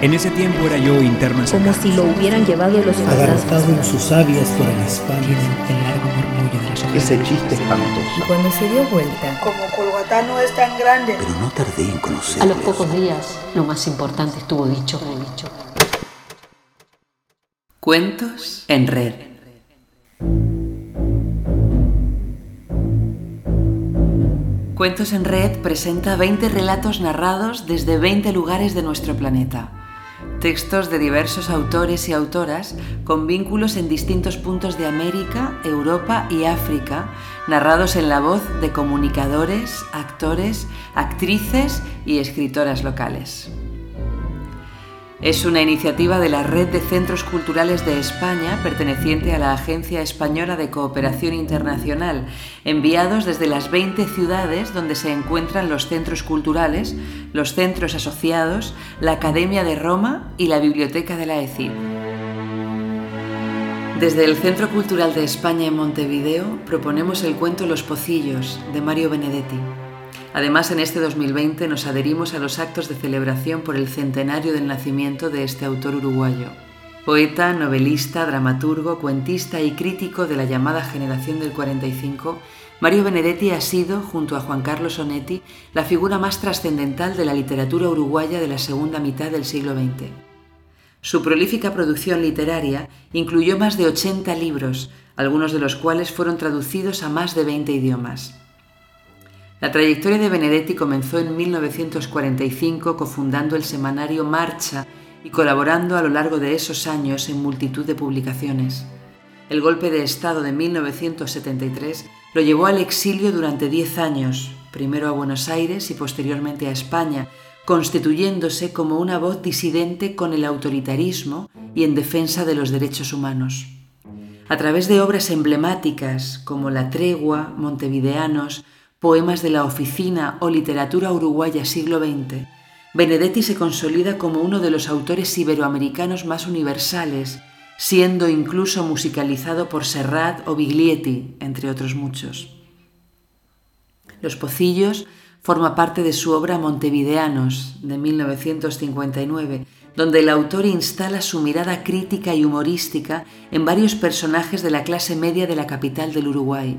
En ese tiempo era yo interno Como si lo hubieran llevado los fantasmas. en sus sabias por el espacio. el largo murmullo de las Ese chiste espantoso. Y cuando se dio vuelta. Como Colgatá no es tan grande. Pero no tardé en conocerlo. A los pocos días, lo más importante estuvo dicho, dicho. Cuentos en red. Cuentos en Red presenta 20 relatos narrados desde 20 lugares de nuestro planeta. Textos de diversos autores y autoras con vínculos en distintos puntos de América, Europa y África, narrados en la voz de comunicadores, actores, actrices y escritoras locales. Es una iniciativa de la Red de Centros Culturales de España, perteneciente a la Agencia Española de Cooperación Internacional, enviados desde las 20 ciudades donde se encuentran los centros culturales, los centros asociados, la Academia de Roma y la Biblioteca de la ECID. Desde el Centro Cultural de España en Montevideo proponemos el cuento Los Pocillos de Mario Benedetti. Además, en este 2020 nos adherimos a los actos de celebración por el centenario del nacimiento de este autor uruguayo. Poeta, novelista, dramaturgo, cuentista y crítico de la llamada generación del 45, Mario Benedetti ha sido, junto a Juan Carlos Onetti, la figura más trascendental de la literatura uruguaya de la segunda mitad del siglo XX. Su prolífica producción literaria incluyó más de 80 libros, algunos de los cuales fueron traducidos a más de 20 idiomas. La trayectoria de Benedetti comenzó en 1945 cofundando el semanario Marcha y colaborando a lo largo de esos años en multitud de publicaciones. El golpe de Estado de 1973 lo llevó al exilio durante 10 años, primero a Buenos Aires y posteriormente a España, constituyéndose como una voz disidente con el autoritarismo y en defensa de los derechos humanos. A través de obras emblemáticas como La Tregua, Montevideanos, poemas de la oficina o literatura uruguaya siglo XX, Benedetti se consolida como uno de los autores iberoamericanos más universales, siendo incluso musicalizado por Serrat o Biglietti, entre otros muchos. Los Pocillos forma parte de su obra Montevideanos, de 1959, donde el autor instala su mirada crítica y humorística en varios personajes de la clase media de la capital del Uruguay.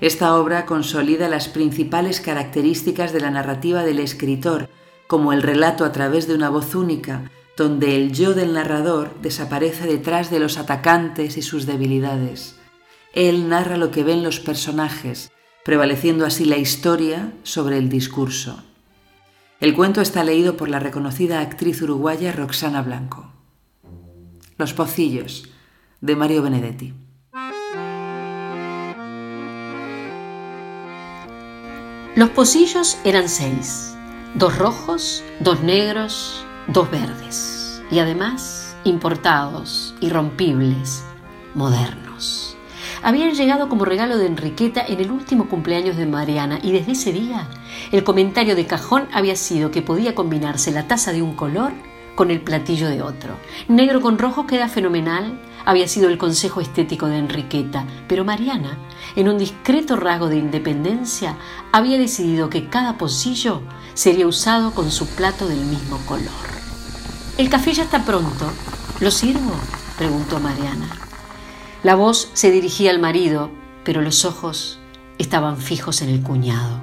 Esta obra consolida las principales características de la narrativa del escritor, como el relato a través de una voz única, donde el yo del narrador desaparece detrás de los atacantes y sus debilidades. Él narra lo que ven los personajes, prevaleciendo así la historia sobre el discurso. El cuento está leído por la reconocida actriz uruguaya Roxana Blanco. Los Pocillos, de Mario Benedetti. Los pocillos eran seis, dos rojos, dos negros, dos verdes, y además importados, irrompibles, modernos. Habían llegado como regalo de Enriqueta en el último cumpleaños de Mariana y desde ese día el comentario de cajón había sido que podía combinarse la taza de un color con el platillo de otro. Negro con rojo queda fenomenal, había sido el consejo estético de Enriqueta, pero Mariana, en un discreto rasgo de independencia, había decidido que cada pocillo sería usado con su plato del mismo color. El café ya está pronto. ¿Lo sirvo? preguntó Mariana. La voz se dirigía al marido, pero los ojos estaban fijos en el cuñado.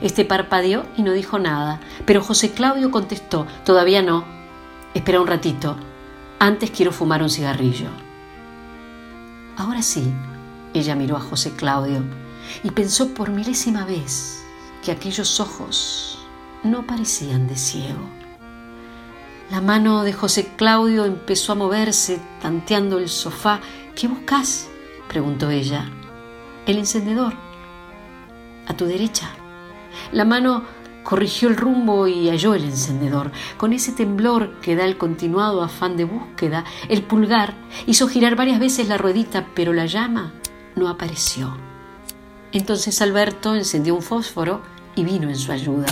Este parpadeó y no dijo nada, pero José Claudio contestó, todavía no. Espera un ratito, antes quiero fumar un cigarrillo. Ahora sí, ella miró a José Claudio y pensó por milésima vez que aquellos ojos no parecían de ciego. La mano de José Claudio empezó a moverse, tanteando el sofá. ¿Qué buscas? preguntó ella. El encendedor. A tu derecha. La mano corrigió el rumbo y halló el encendedor. Con ese temblor que da el continuado afán de búsqueda, el pulgar hizo girar varias veces la ruedita, pero la llama no apareció. Entonces Alberto encendió un fósforo y vino en su ayuda.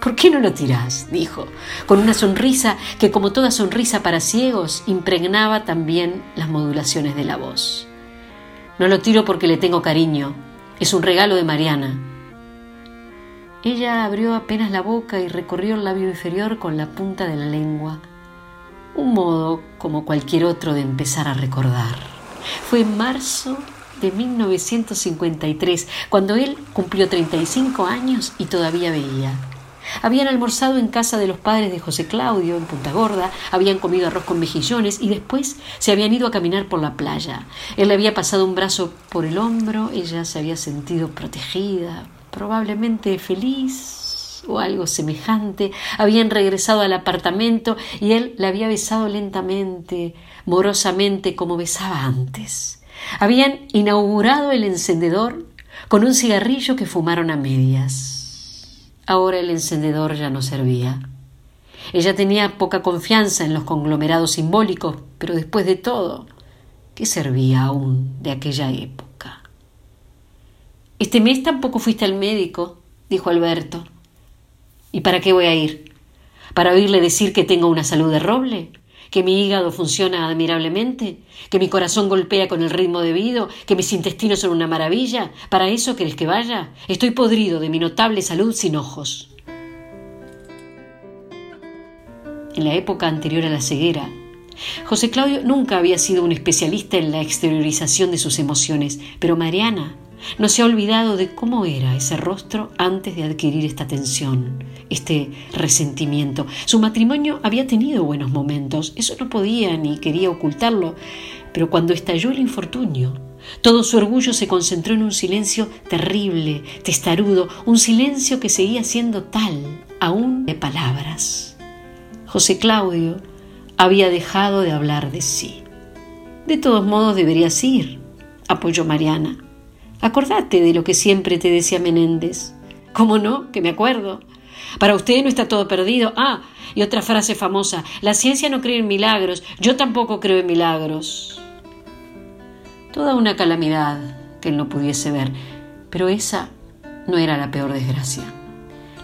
¿Por qué no lo tirás? dijo, con una sonrisa que, como toda sonrisa para ciegos, impregnaba también las modulaciones de la voz. No lo tiro porque le tengo cariño. Es un regalo de Mariana. Ella abrió apenas la boca y recorrió el labio inferior con la punta de la lengua. Un modo como cualquier otro de empezar a recordar. Fue en marzo de 1953, cuando él cumplió 35 años y todavía veía. Habían almorzado en casa de los padres de José Claudio, en Punta Gorda, habían comido arroz con mejillones y después se habían ido a caminar por la playa. Él le había pasado un brazo por el hombro, ella se había sentido protegida, probablemente feliz o algo semejante. Habían regresado al apartamento y él la había besado lentamente, morosamente, como besaba antes. Habían inaugurado el encendedor con un cigarrillo que fumaron a medias. Ahora el encendedor ya no servía. Ella tenía poca confianza en los conglomerados simbólicos, pero después de todo, ¿qué servía aún de aquella época? Este mes tampoco fuiste al médico, dijo Alberto. ¿Y para qué voy a ir? ¿Para oírle decir que tengo una salud de roble? que mi hígado funciona admirablemente, que mi corazón golpea con el ritmo debido, que mis intestinos son una maravilla. ¿Para eso querés que vaya? Estoy podrido de mi notable salud sin ojos. En la época anterior a la ceguera, José Claudio nunca había sido un especialista en la exteriorización de sus emociones, pero Mariana no se ha olvidado de cómo era ese rostro antes de adquirir esta tensión, este resentimiento. Su matrimonio había tenido buenos momentos, eso no podía ni quería ocultarlo, pero cuando estalló el infortunio, todo su orgullo se concentró en un silencio terrible, testarudo, un silencio que seguía siendo tal, aún de palabras. José Claudio había dejado de hablar de sí. De todos modos deberías ir, apoyó Mariana. Acordate de lo que siempre te decía Menéndez. ¿Cómo no? Que me acuerdo. Para usted no está todo perdido. Ah, y otra frase famosa. La ciencia no cree en milagros. Yo tampoco creo en milagros. Toda una calamidad que él no pudiese ver. Pero esa no era la peor desgracia.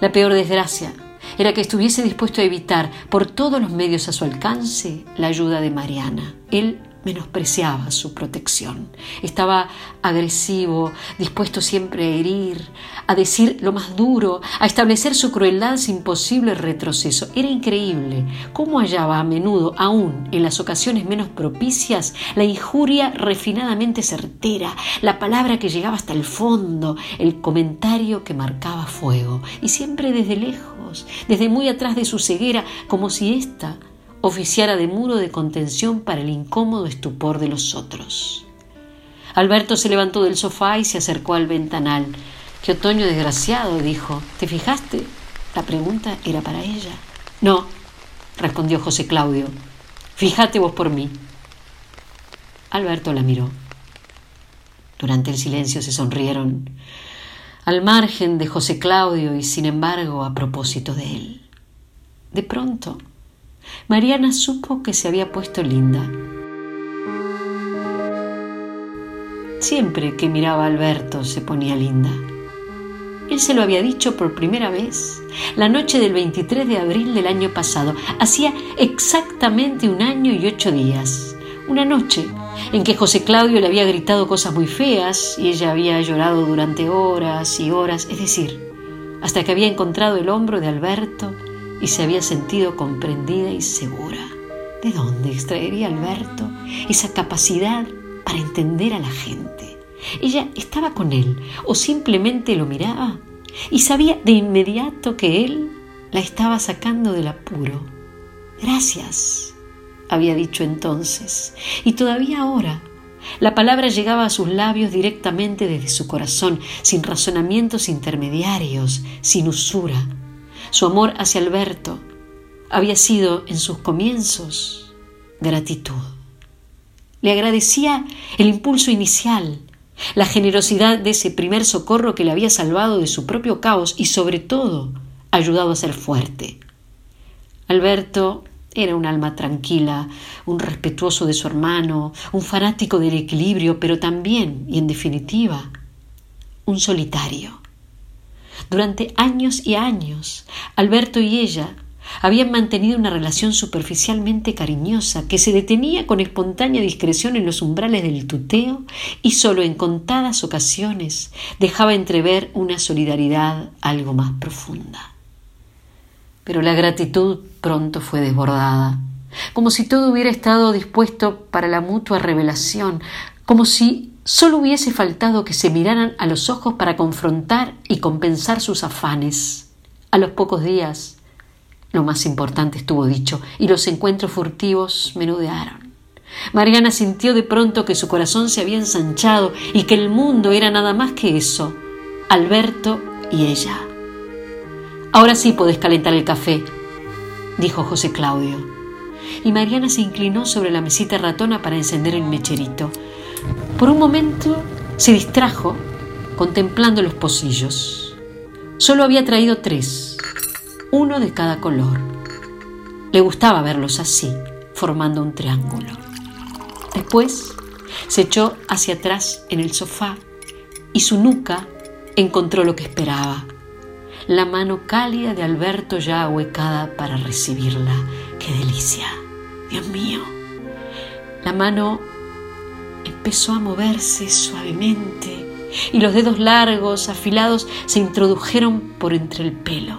La peor desgracia era que estuviese dispuesto a evitar por todos los medios a su alcance la ayuda de Mariana. Él menospreciaba su protección. Estaba agresivo, dispuesto siempre a herir, a decir lo más duro, a establecer su crueldad sin posible retroceso. Era increíble cómo hallaba a menudo, aún en las ocasiones menos propicias, la injuria refinadamente certera, la palabra que llegaba hasta el fondo, el comentario que marcaba fuego, y siempre desde lejos, desde muy atrás de su ceguera, como si ésta oficiara de muro de contención para el incómodo estupor de los otros. Alberto se levantó del sofá y se acercó al ventanal. Qué otoño desgraciado, dijo. ¿Te fijaste? La pregunta era para ella. No, respondió José Claudio. Fíjate vos por mí. Alberto la miró. Durante el silencio se sonrieron, al margen de José Claudio y sin embargo a propósito de él. De pronto, Mariana supo que se había puesto linda. Siempre que miraba a Alberto se ponía linda. Él se lo había dicho por primera vez la noche del 23 de abril del año pasado. Hacía exactamente un año y ocho días. Una noche en que José Claudio le había gritado cosas muy feas y ella había llorado durante horas y horas, es decir, hasta que había encontrado el hombro de Alberto y se había sentido comprendida y segura. ¿De dónde extraería Alberto esa capacidad para entender a la gente? Ella estaba con él o simplemente lo miraba y sabía de inmediato que él la estaba sacando del apuro. Gracias, había dicho entonces, y todavía ahora la palabra llegaba a sus labios directamente desde su corazón, sin razonamientos intermediarios, sin usura, su amor hacia Alberto había sido en sus comienzos gratitud. Le agradecía el impulso inicial, la generosidad de ese primer socorro que le había salvado de su propio caos y sobre todo ayudado a ser fuerte. Alberto era un alma tranquila, un respetuoso de su hermano, un fanático del equilibrio, pero también, y en definitiva, un solitario. Durante años y años, Alberto y ella habían mantenido una relación superficialmente cariñosa que se detenía con espontánea discreción en los umbrales del tuteo y solo en contadas ocasiones dejaba entrever una solidaridad algo más profunda. Pero la gratitud pronto fue desbordada, como si todo hubiera estado dispuesto para la mutua revelación, como si solo hubiese faltado que se miraran a los ojos para confrontar y compensar sus afanes. A los pocos días, lo más importante estuvo dicho, y los encuentros furtivos menudearon. Mariana sintió de pronto que su corazón se había ensanchado y que el mundo era nada más que eso, Alberto y ella. Ahora sí podés calentar el café, dijo José Claudio. Y Mariana se inclinó sobre la mesita ratona para encender el mecherito. Por un momento se distrajo contemplando los pocillos. Solo había traído tres, uno de cada color. Le gustaba verlos así, formando un triángulo. Después se echó hacia atrás en el sofá y su nuca encontró lo que esperaba. La mano cálida de Alberto ya ahuecada para recibirla. ¡Qué delicia! Dios mío. La mano empezó a moverse suavemente y los dedos largos, afilados, se introdujeron por entre el pelo.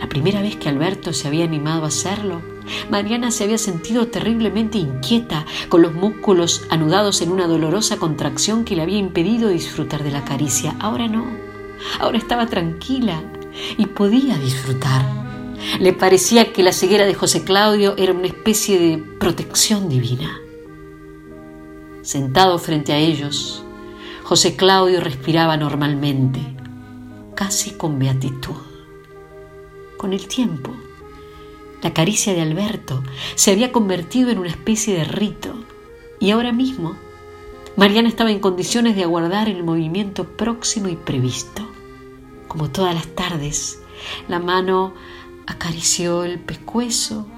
La primera vez que Alberto se había animado a hacerlo, Mariana se había sentido terriblemente inquieta, con los músculos anudados en una dolorosa contracción que le había impedido disfrutar de la caricia. Ahora no, ahora estaba tranquila y podía disfrutar. Le parecía que la ceguera de José Claudio era una especie de protección divina. Sentado frente a ellos, José Claudio respiraba normalmente, casi con beatitud. Con el tiempo, la caricia de Alberto se había convertido en una especie de rito y ahora mismo Mariana estaba en condiciones de aguardar el movimiento próximo y previsto. Como todas las tardes, la mano acarició el pescuezo,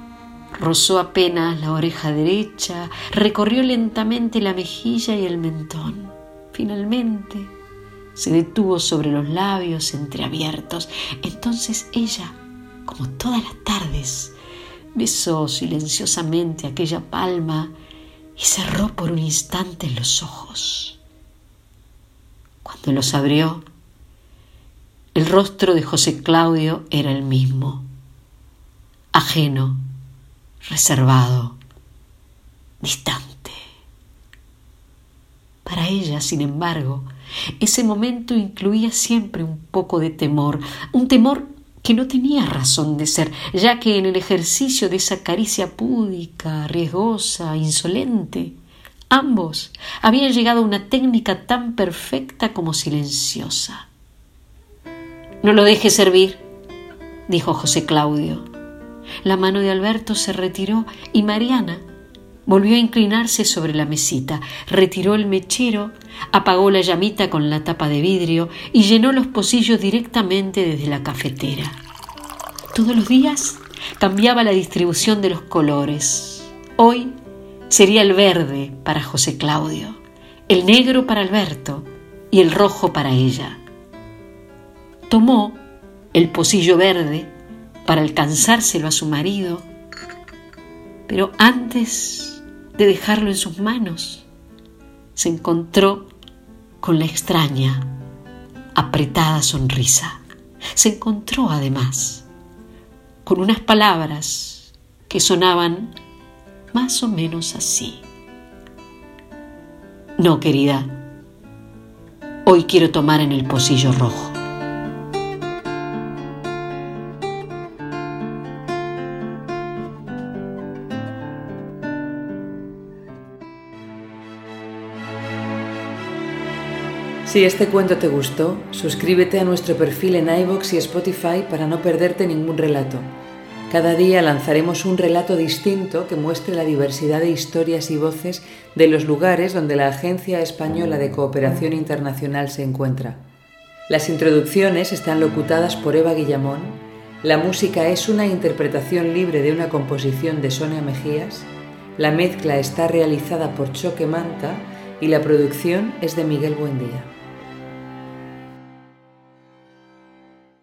rozó apenas la oreja derecha, recorrió lentamente la mejilla y el mentón. Finalmente se detuvo sobre los labios entreabiertos. Entonces ella como todas las tardes, besó silenciosamente aquella palma y cerró por un instante los ojos. Cuando los abrió, el rostro de José Claudio era el mismo, ajeno, reservado, distante. Para ella, sin embargo, ese momento incluía siempre un poco de temor, un temor que no tenía razón de ser, ya que en el ejercicio de esa caricia púdica, riesgosa, insolente, ambos habían llegado a una técnica tan perfecta como silenciosa. No lo deje servir, dijo José Claudio. La mano de Alberto se retiró y Mariana Volvió a inclinarse sobre la mesita, retiró el mechero, apagó la llamita con la tapa de vidrio y llenó los pocillos directamente desde la cafetera. Todos los días cambiaba la distribución de los colores. Hoy sería el verde para José Claudio, el negro para Alberto y el rojo para ella. Tomó el pocillo verde para alcanzárselo a su marido, pero antes de dejarlo en sus manos, se encontró con la extraña, apretada sonrisa. Se encontró además con unas palabras que sonaban más o menos así. No, querida, hoy quiero tomar en el pocillo rojo. Si este cuento te gustó, suscríbete a nuestro perfil en iVoox y Spotify para no perderte ningún relato. Cada día lanzaremos un relato distinto que muestre la diversidad de historias y voces de los lugares donde la Agencia Española de Cooperación Internacional se encuentra. Las introducciones están locutadas por Eva Guillamón, la música es una interpretación libre de una composición de Sonia Mejías, la mezcla está realizada por Choque Manta y la producción es de Miguel Buendía.